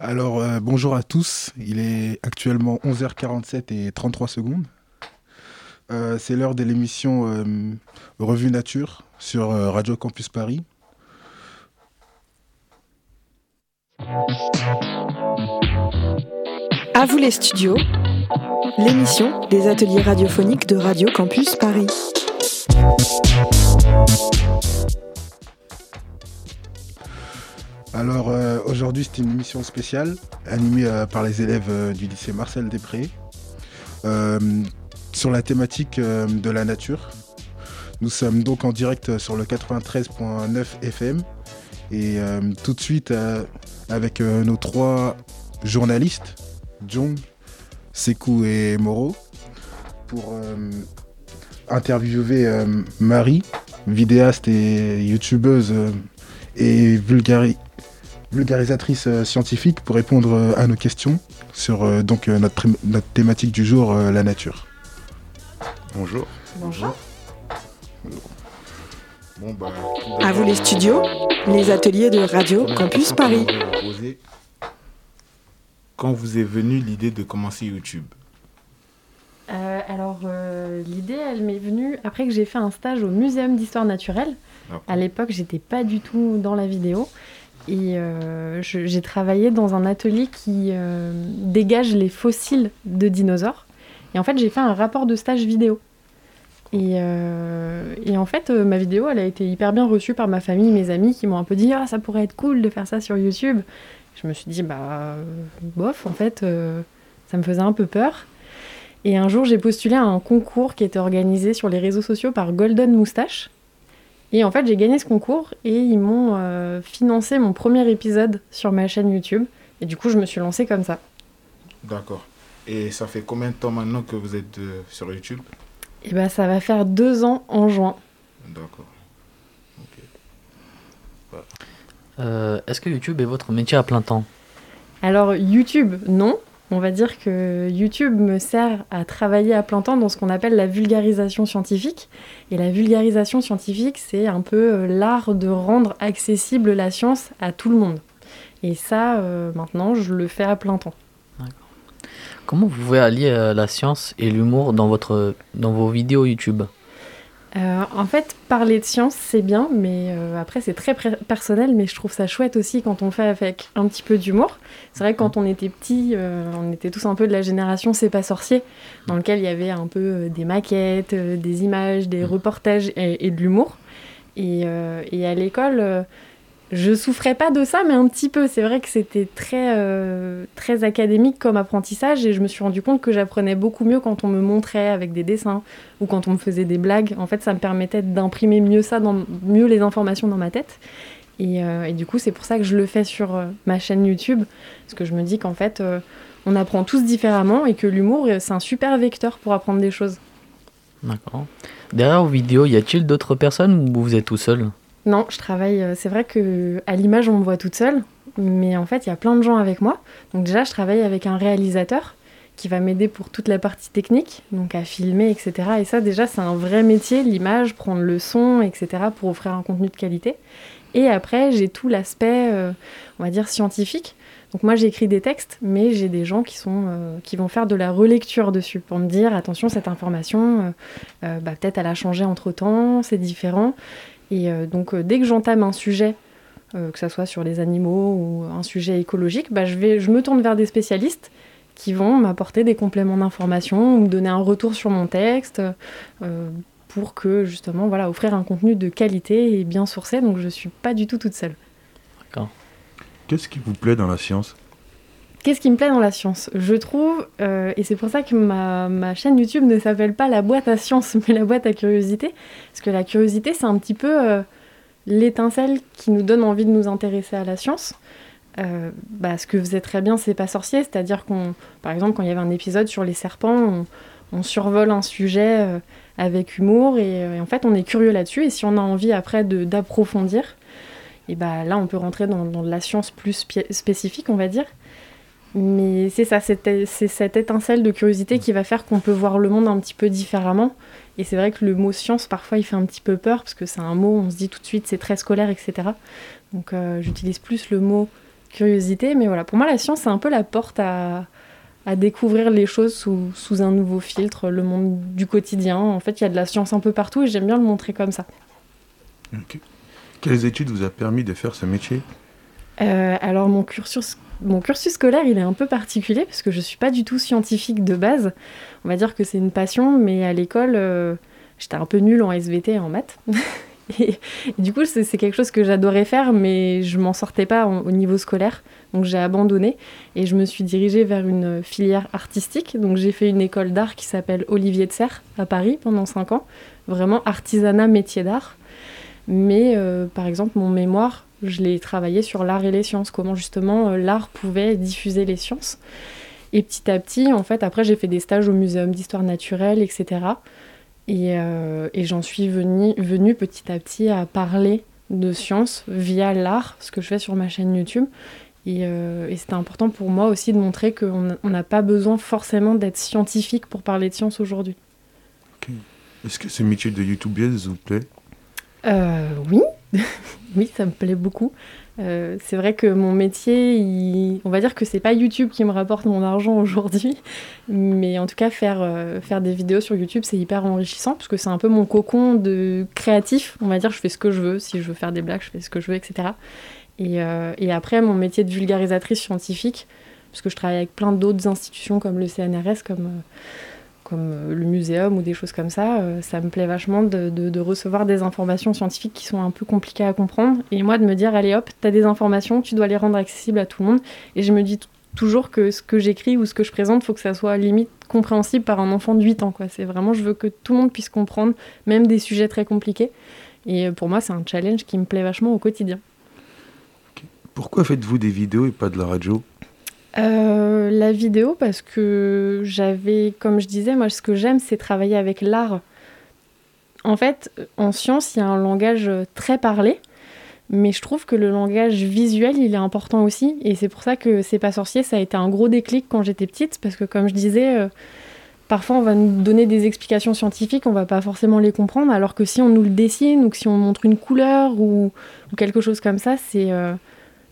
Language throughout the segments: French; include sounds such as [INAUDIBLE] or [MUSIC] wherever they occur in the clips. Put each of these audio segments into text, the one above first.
Alors, euh, bonjour à tous. Il est actuellement 11h47 et 33 secondes. Euh, c'est l'heure de l'émission euh, Revue Nature sur Radio Campus Paris. À vous les studios, l'émission des ateliers radiophoniques de Radio Campus Paris. Alors euh, aujourd'hui c'est une émission spéciale animée euh, par les élèves euh, du lycée Marcel Després sur la thématique de la nature. Nous sommes donc en direct sur le 93.9 FM et tout de suite avec nos trois journalistes, Jong, Sekou et Moro, pour interviewer Marie, vidéaste et youtubeuse et vulgari vulgarisatrice euh, scientifique pour répondre euh, à nos questions sur euh, donc notre, notre, thématique du jour, la nature. Bonjour. Bonjour. Bon, bah, à vous les studios, les ateliers de Radio Campus Paris. Quand vous est venue l'idée de commencer YouTube? Alors, l'idée, elle m'est venue après que j'ai fait un stage au Muséum d'histoire naturelle. À l'époque, j'étais pas du tout dans la vidéo. Et euh, j'ai travaillé dans un atelier qui euh, dégage les fossiles de dinosaures. Et en fait, j'ai fait un rapport de stage vidéo. Et, euh, et, en fait, ma vidéo, elle a été hyper bien reçue par ma famille, mes amis, qui m'ont un peu dit Ah, ça pourrait être cool de faire ça sur YouTube. Je me suis dit Bah, bof, en fait, ça me faisait un peu peur. Et un jour, j'ai postulé à un concours qui était organisé sur les réseaux sociaux par Golden Moustache. Et en fait, j'ai gagné ce concours et ils m'ont euh, financé mon premier épisode sur ma chaîne YouTube. Et du coup, je me suis lancée comme ça. D'accord. Et ça fait combien de temps maintenant que vous êtes euh, sur YouTube? Eh bien, ça va faire deux ans en juin. D'accord. Euh, est-ce que YouTube est votre métier à plein temps? Alors, YouTube, non. On va dire que YouTube me sert à travailler à plein temps dans ce qu'on appelle la vulgarisation scientifique. Et la vulgarisation scientifique, c'est un peu euh, l'art de rendre accessible la science à tout le monde. Et ça, euh, maintenant, je le fais à plein temps. Comment vous pouvez allier euh, la science et l'humour dans, dans vos vidéos YouTube? Euh, en fait, parler de science, c'est bien, mais euh, après, c'est très personnel, mais je trouve ça chouette aussi quand on fait avec un petit peu d'humour. C'est vrai que quand on était petit, euh, on était tous un peu de la génération C'est pas sorcier, dans lequel il y avait un peu des maquettes, des images, des reportages et, de l'humour. Et, et, à l'école, je souffrais pas de ça, mais un petit peu. C'est vrai que c'était très, euh, très académique comme apprentissage et je me suis rendu compte que j'apprenais beaucoup mieux quand on me montrait avec des dessins ou quand on me faisait des blagues. En fait, ça me permettait d'imprimer mieux ça, mieux les informations dans ma tête. Et, euh, du coup, c'est pour ça que je le fais sur euh, ma chaîne YouTube, parce que je me dis qu'en fait, on apprend tous différemment et que l'humour, c'est un super vecteur pour apprendre des choses. D'accord. Derrière vos vidéos, y a-t-il d'autres personnes ou vous êtes tout seul? Non, je travaille. Euh, c'est vrai que à l'image, on me voit toute seule, mais en fait, il y a plein de gens avec moi. Donc déjà, je travaille avec un réalisateur qui va m'aider pour toute la partie technique, donc à filmer, etc. Et ça, déjà, c'est un vrai métier, l'image, prendre le son, etc., pour offrir un contenu de qualité. Et après, j'ai tout l'aspect, euh, on va dire, scientifique. Donc moi, j'écris des textes, mais j'ai des gens qui, sont, euh, qui vont faire de la relecture dessus pour me dire, attention, cette information, bah, peut-être elle a changé entre-temps, c'est différent. Et euh, donc, euh, dès que j'entame un sujet, euh, que ce soit sur les animaux ou un sujet écologique, bah, je, vais, je me tourne vers des spécialistes qui vont m'apporter des compléments d'information ou me donner un retour sur mon texte pour que justement voilà offrir un contenu de qualité et bien sourcé donc je suis pas du tout toute seule. D'accord. Qu'est-ce qui vous plaît dans la science? Qu'est-ce qui me plaît dans la science? Je trouve, euh, et c'est pour ça que ma, chaîne YouTube ne s'appelle pas la boîte à science, [LAUGHS] mais la boîte à curiosité, parce que la curiosité, c'est un petit peu euh, l'étincelle qui nous donne envie de nous intéresser à la science. Euh, bah, ce que faisait très bien, c'est pas sorcier, c'est-à-dire qu'on, par exemple, quand il y avait un épisode sur les serpents, on, survole un sujet avec humour, et, en fait, on est curieux là-dessus, et si on a envie après d'approfondir, et bah là, on peut rentrer dans, dans de la science plus spécifique, on va dire. Mais c'est ça, c'est cette étincelle de curiosité qui va faire qu'on peut voir le monde un petit peu différemment. Et c'est vrai que le mot science, parfois, il fait un petit peu peur, parce que c'est un mot, on se dit tout de suite, c'est très scolaire, etc. Donc euh, j'utilise plus le mot curiosité. Mais voilà, pour moi, la science, c'est un peu la porte à, à découvrir les choses sous, sous un nouveau filtre, le monde du quotidien. En fait, il y a de la science un peu partout et j'aime bien le montrer comme ça. Quelles études vous a permis de faire ce métier? Euh, alors mon cursus, mon cursus scolaire, il est un peu particulier parce que je suis pas du tout scientifique de base. On va dire que c'est une passion, mais à l'école, euh, j'étais un peu nulle en SVT et en maths. [LAUGHS] et, du coup, c'est quelque chose que j'adorais faire, mais je m'en sortais pas au niveau scolaire. Donc j'ai abandonné et je me suis dirigée vers une filière artistique. Donc j'ai fait une école d'art qui s'appelle Olivier de Serre à Paris pendant 5 ans. Vraiment artisanat, métier d'art. Mais euh, par exemple, mon mémoire, je l'ai travaillé sur l'art et les sciences, comment justement euh, l'art pouvait diffuser les sciences. Et petit à petit, en fait, après, j'ai fait des stages au Muséum d'histoire naturelle, etc. Et, euh, et j'en suis venue, venue petit à petit à parler de sciences via l'art, ce que je fais sur ma chaîne YouTube. Et, et c'était important pour moi aussi de montrer qu'on on n'a pas besoin forcément d'être scientifique pour parler de science aujourd'hui. Est-ce que ce métier de youtubeuse vous plaît? Euh, oui, [LAUGHS] oui, ça me plaît beaucoup. Euh, c'est vrai que mon métier, on va dire que c'est pas YouTube qui me rapporte mon argent [LAUGHS] aujourd'hui, mais en tout cas faire, euh, faire des vidéos sur YouTube, c'est hyper enrichissant parce que c'est un peu mon cocon de créatif. On va dire, je fais ce que je veux. Si je veux faire des blagues, je fais ce que je veux, etc. Et, euh, et après, mon métier de vulgarisatrice scientifique, parce que je travaille avec plein d'autres institutions comme le CNRS, comme comme euh, le muséum ou des choses comme ça, euh, ça me plaît vachement de, recevoir des informations scientifiques qui sont un peu compliquées à comprendre. Et moi, de me dire, allez hop, t'as des informations, tu dois les rendre accessibles à tout le monde. Et je me dis toujours que ce que j'écris ou ce que je présente, faut que ça soit limite compréhensible par un enfant de 8 ans. C'est vraiment, je veux que tout le monde puisse comprendre, même des sujets très compliqués. Et euh, pour moi, c'est un challenge qui me plaît vachement au quotidien. Pourquoi faites-vous des vidéos et pas de la radio? Euh, la vidéo, parce que j'avais, comme je disais, moi ce que j'aime c'est travailler avec l'art. En fait, en science, il y a un langage très parlé, mais je trouve que le langage visuel, il est important aussi. Et c'est pour ça que C'est pas sorcier, ça a été un gros déclic quand j'étais petite, parce que comme je disais, euh, parfois on va nous donner des explications scientifiques, on va pas forcément les comprendre, alors que si on nous le dessine ou si on montre une couleur ou, ou quelque chose comme ça, c'est... euh,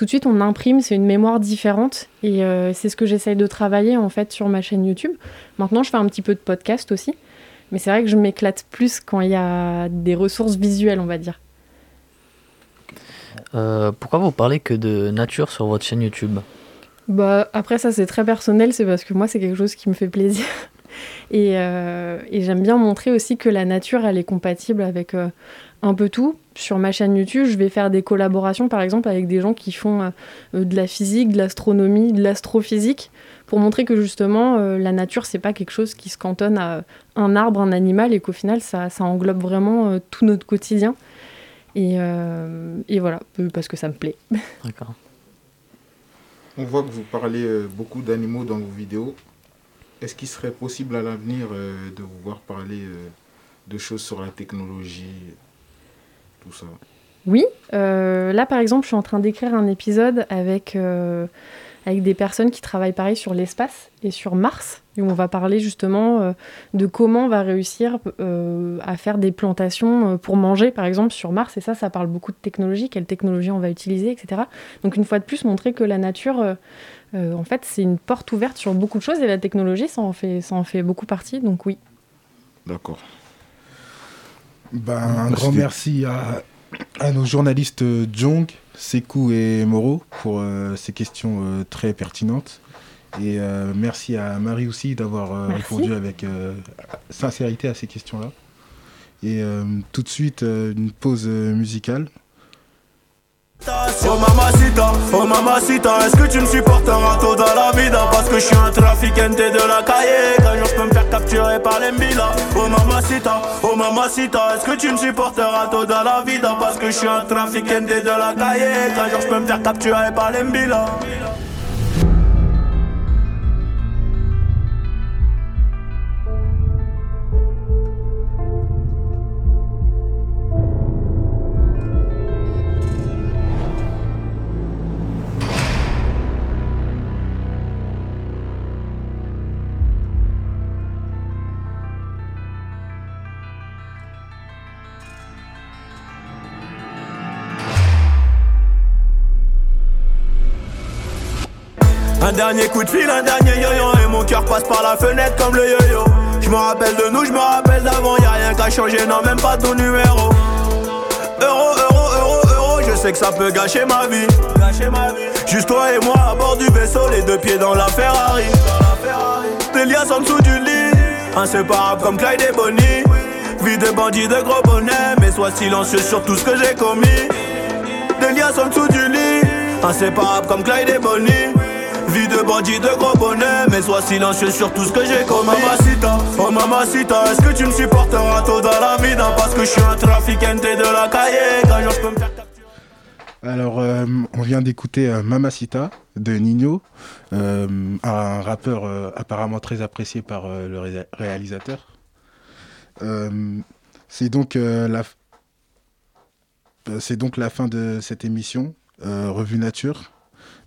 tout de suite on imprime, c'est une mémoire différente et euh, c'est ce que j'essaye de travailler en fait sur ma chaîne YouTube. Maintenant je fais un petit peu de podcast aussi, mais c'est vrai que je m'éclate plus quand il y a des ressources visuelles on va dire. Euh, pourquoi vous parlez que de nature sur votre chaîne YouTube? Bah après ça c'est très personnel, c'est parce que moi c'est quelque chose qui me fait plaisir et, euh, et j'aime bien montrer aussi que la nature elle est compatible avec euh, un peu tout. Sur ma chaîne YouTube, je vais faire des collaborations par exemple avec des gens qui font euh, de la physique, de l'astronomie, de l'astrophysique pour montrer que justement euh, la nature c'est pas quelque chose qui se cantonne à un arbre, un animal et qu'au final ça, ça englobe vraiment euh, tout notre quotidien. Et, euh, et voilà, parce que ça me plaît. D'accord. On voit que vous parlez beaucoup d'animaux dans vos vidéos. Est-ce qu'il serait possible à l'avenir euh, de vous voir parler euh, de choses sur la technologie, tout ça? Oui, euh, là par exemple, je suis en train d'écrire un épisode avec, avec des personnes qui travaillent pareil sur l'espace et sur Mars, où on va parler justement euh, de comment on va réussir euh, à faire des plantations euh, pour manger par exemple sur Mars, et ça, ça parle beaucoup de technologie, quelle technologie on va utiliser, etc. Donc une fois de plus, montrer que la nature, euh, en fait, c'est une porte ouverte sur beaucoup de choses, et la technologie, ça en fait, ça en fait beaucoup partie, donc oui. D'accord. Ben, un grand merci à, à nos journalistes euh, Jong, Sekou et Moro pour euh, ces questions euh, très pertinentes. Et euh, merci à Marie aussi d'avoir euh, répondu avec euh, sincérité à ces questions-là. Et euh, tout de suite, euh, une pause musicale. Oh mamacita, oh mamacita, est-ce que tu me supporteras tôt dans la vida? Parce que je suis un trafiquante de la cahier. Qu'un jour je peux me faire capturer par les mbila Oh mamacita, oh mamacita, est-ce que tu me supporteras tôt dans la vida? Parce que je suis un trafiquante de la cahier. Qu'un jour je peux me faire capturer par les mbila Un dernier coup de fil, un dernier yo-yo Et mon cœur passe par la fenêtre comme le yo-yo. Je me rappelle de nous, je me rappelle d'avant Y'a rien qu'à changer, non même pas ton numéro Euro, euro, euro, euro Je sais que ça peut gâcher ma vie. Juste toi et moi à bord du vaisseau Les deux pieds dans la Ferrari. Des liens en dessous du lit Inséparable comme Clyde et Bonnie. Vie de bandit de gros bonnet Mais sois silencieux sur tout ce que j'ai commis. Des liens en dessous du lit Inséparable comme Clyde et Bonnie Vie de bandit de gros bonnet Mais sois silencieux sur tout ce que j'ai commis Mamacita, oh mamacita Est-ce que tu me supporteras tôt dans la vie Parce que je suis un trafiquante de la cahier Quand je peux me faire Alors, euh, on vient d'écouter euh, Mamacita de Nino, euh, un rappeur euh, apparemment très apprécié par euh, le ré- réalisateur. Euh, c'est donc donc la fin de cette émission Revue Nature.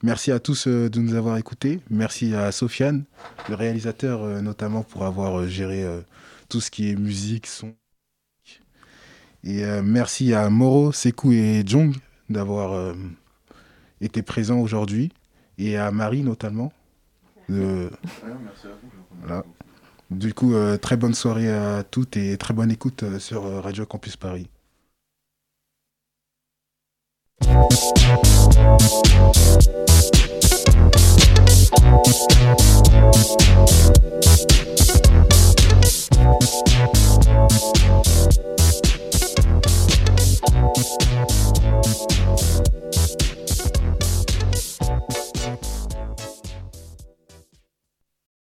Merci à tous euh, de nous avoir écoutés. Merci à Sofiane, le réalisateur euh, notamment pour avoir euh, géré tout ce qui est musique, son. Et merci à Moro, Sekou et Jong d'avoir été présents aujourd'hui et à Marie notamment. Voilà. Du coup, très bonne soirée à toutes et très bonne écoute sur Radio Campus Paris.